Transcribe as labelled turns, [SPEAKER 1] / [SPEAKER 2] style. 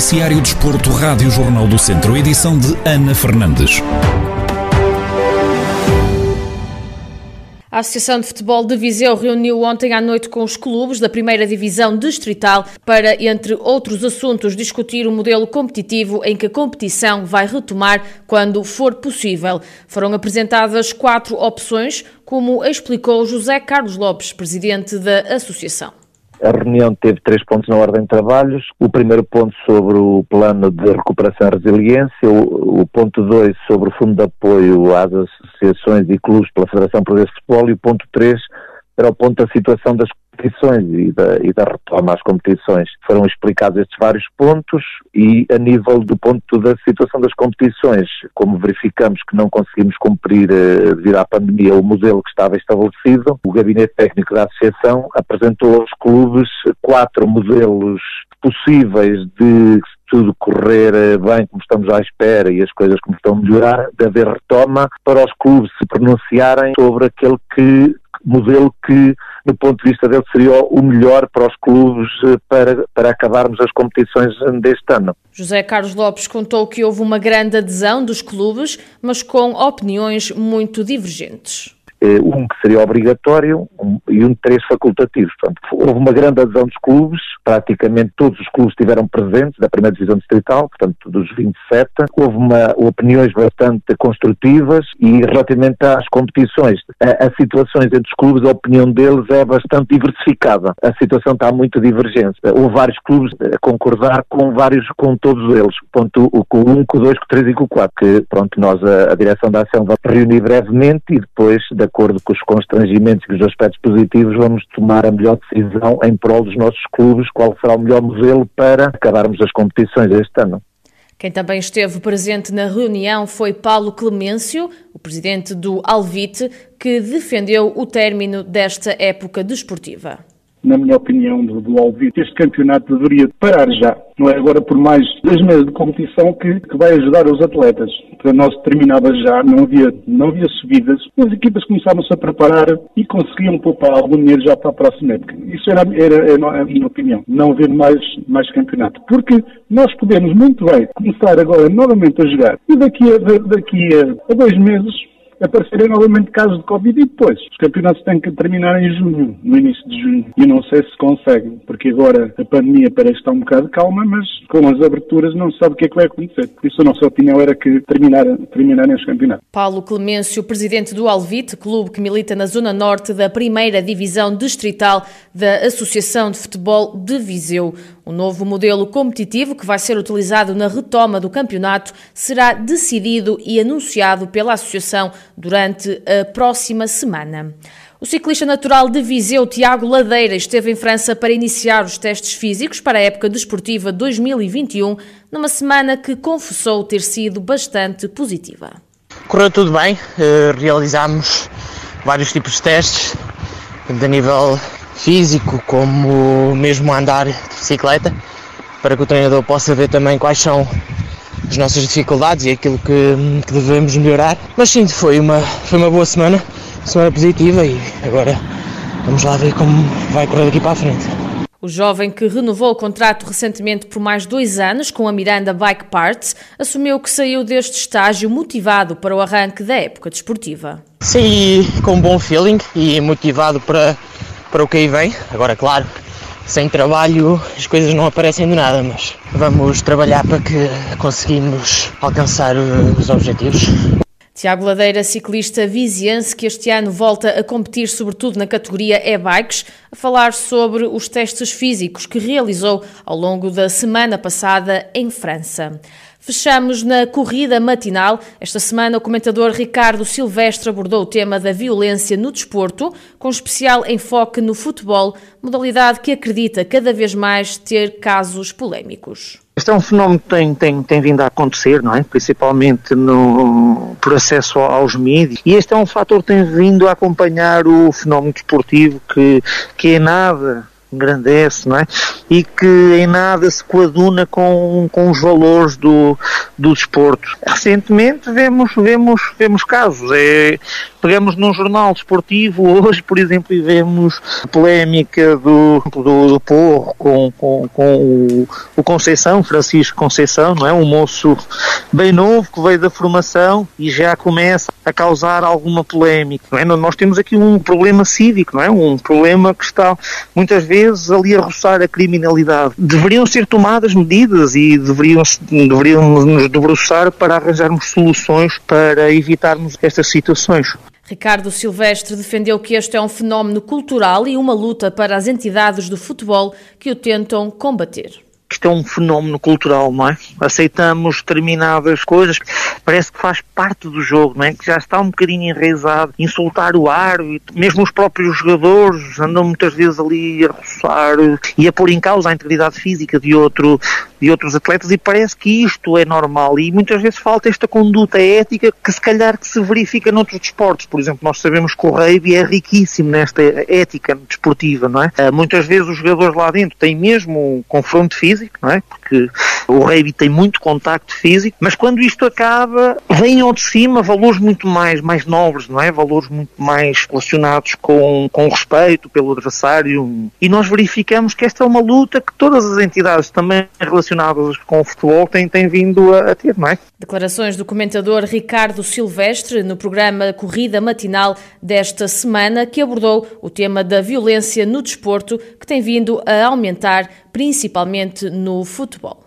[SPEAKER 1] Noticiário Desporto, Rádio Jornal do Centro, edição de Ana Fernandes.
[SPEAKER 2] A Associação de Futebol de Viseu reuniu ontem à noite com os clubes da primeira divisão distrital para, entre outros assuntos, discutir o modelo competitivo em que a competição vai retomar quando for possível. Foram apresentadas quatro opções, como explicou José Carlos Lopes, presidente da associação.
[SPEAKER 3] A reunião teve três pontos na ordem de trabalhos. O primeiro ponto sobre o plano de recuperação e resiliência, o, o ponto dois sobre o fundo de apoio às associações e clubes pela Federação Portuguesa de Futebol e o ponto três era o ponto da situação das competições e da, e da retoma às competições. Foram explicados estes vários pontos e a nível do ponto da situação das competições, como verificamos que não conseguimos cumprir eh, devido à pandemia o modelo que estava estabelecido, o Gabinete Técnico da Associação apresentou aos clubes quatro modelos possíveis de tudo correr eh, bem como estamos à espera e as coisas como estão a melhorar, de haver retoma para os clubes se pronunciarem sobre aquele que modelo que, do ponto de vista dele, seria o melhor para os clubes eh, para, para acabarmos as competições deste ano.
[SPEAKER 2] José Carlos Lopes contou que houve uma grande adesão dos clubes, mas com opiniões muito divergentes.
[SPEAKER 3] Eh, um que seria obrigatório um, e um de três facultativos. Portanto, houve uma grande adesão dos clubes, praticamente todos os clubes estiveram presentes da primeira divisão distrital, portanto dos 27. Houve uma, opiniões bastante construtivas e relativamente às competições, as situações entre os clubes, a opinião deles é bastante diversificada. A situação está muito divergente. Houve vários clubes a concordar com vários, com todos eles. Ponto, com o 1, com o 2, com o 3 e com o 4, que pronto, nós a, a direção da ação vai reunir brevemente e depois, da acordo com os constrangimentos e os aspectos positivos, vamos tomar a melhor decisão em prol dos nossos clubes, qual será o melhor modelo para acabarmos as competições este ano.
[SPEAKER 2] Quem também esteve presente na reunião foi Paulo Clemêncio, o presidente do Alvite, que defendeu o término desta época desportiva
[SPEAKER 4] na minha opinião, do, do Alvite, este campeonato deveria parar já. Não é agora por mais dois meses de competição que, que vai ajudar os atletas. Para nós terminava já, não havia, não havia subidas. As equipas começavam-se a preparar e conseguiam poupar algum dinheiro já para a próxima época. Isso era, era, era a minha opinião. Não haver mais, mais campeonato. Porque nós podemos muito bem começar agora novamente a jogar e daqui a, daqui a dois meses aparecerem novamente casos de Covid e depois os campeonatos têm que terminar em junho, no início de junho. E não sei se conseguem, porque agora a pandemia parece estar um bocado calma, mas com as aberturas não se sabe o que é que vai acontecer. Por isso a nossa opinião era que terminar, terminarem os campeonatos.
[SPEAKER 2] Paulo Clemêncio, presidente do Alvite, clube que milita na zona norte da primeira divisão distrital da Associação de Futebol de Viseu. O novo modelo competitivo que vai ser utilizado na retoma do campeonato será decidido e anunciado pela Associação durante a próxima semana. O ciclista natural de Viseu, Tiago Ladeira, esteve em França para iniciar os testes físicos para a época desportiva 2021, numa semana que confessou ter sido bastante positiva.
[SPEAKER 5] Correu tudo bem, eh, realizámos vários tipos de testes, tanto a nível físico como mesmo andar de bicicleta, para que o treinador possa ver também quais são as nossas dificuldades e aquilo que, que devemos melhorar. Mas sim, foi uma, foi uma boa semana, semana positiva e agora vamos lá ver como vai correr daqui para a frente.
[SPEAKER 2] O jovem que renovou o contrato recentemente por mais dois anos com a Miranda Bike Parts assumiu que saiu deste estágio motivado para o arranque da época desportiva.
[SPEAKER 5] Saí com um bom feeling e motivado para para o que aí vem. Agora, claro, sem trabalho as coisas não aparecem de nada, mas vamos trabalhar para que conseguimos alcançar os objetivos.
[SPEAKER 2] Tiago Ladeira, ciclista viziense, que este ano volta a competir sobretudo na categoria e-bikes, a falar sobre os testes físicos que realizou ao longo da semana passada em França. Fechamos na corrida matinal. Esta semana, o comentador Ricardo Silvestre abordou o tema da violência no desporto, com especial enfoque no futebol, modalidade que acredita cada vez mais ter casos polémicos.
[SPEAKER 6] Este é um fenómeno que tem, tem, tem vindo a acontecer, não é? Principalmente no, por acesso aos mídias. E este é um fator que tem vindo a acompanhar o fenómeno desportivo que, que é nada engrandece, não é? E que em nada se coaduna com, com os valores do, do desporto. Recentemente vemos, vemos, vemos casos. É, pegamos num jornal desportivo hoje, por exemplo, e vemos polémica do, do, do Porro com, com, com o, o Conceição, Francisco Conceição, não é? Um moço bem novo que veio da formação e já começa a causar alguma polémica. Não é? Nós temos aqui um problema cívico, não é? Um problema que está muitas vezes ali a roçar a criminalidade. Deveriam ser tomadas medidas e deveriam, deveriam nos debruçar para arranjarmos soluções para evitarmos estas situações.
[SPEAKER 2] Ricardo Silvestre defendeu que este é um fenómeno cultural e uma luta para as entidades do futebol que o tentam combater
[SPEAKER 6] isto é um fenómeno cultural, não é? Aceitamos determinadas coisas, parece que faz parte do jogo, não é? Que já está um bocadinho enraizado, insultar o árbitro, mesmo os próprios jogadores andam muitas vezes ali a roçar e a pôr em causa a integridade física de outro, de outros atletas e parece que isto é normal e muitas vezes falta esta conduta ética que se calhar que se verifica noutros desportos. Por exemplo, nós sabemos que o rugby é riquíssimo nesta ética desportiva, não é? Ah, muitas vezes os jogadores lá dentro têm mesmo um confronto físico, não é? Porque o rugby tem muito contacto físico, mas quando isto acaba, vêm ao de cima valores muito mais, mais nobres, não é? Valores muito mais relacionados com, com respeito pelo adversário. E nós verificamos que esta é uma luta que todas as entidades também relacionadas com o futebol têm, têm vindo a, a ter, não é?
[SPEAKER 2] Declarações do comentador Ricardo Silvestre no programa Corrida Matinal desta semana, que abordou o tema da violência no desporto, que tem vindo a aumentar, principalmente no futebol.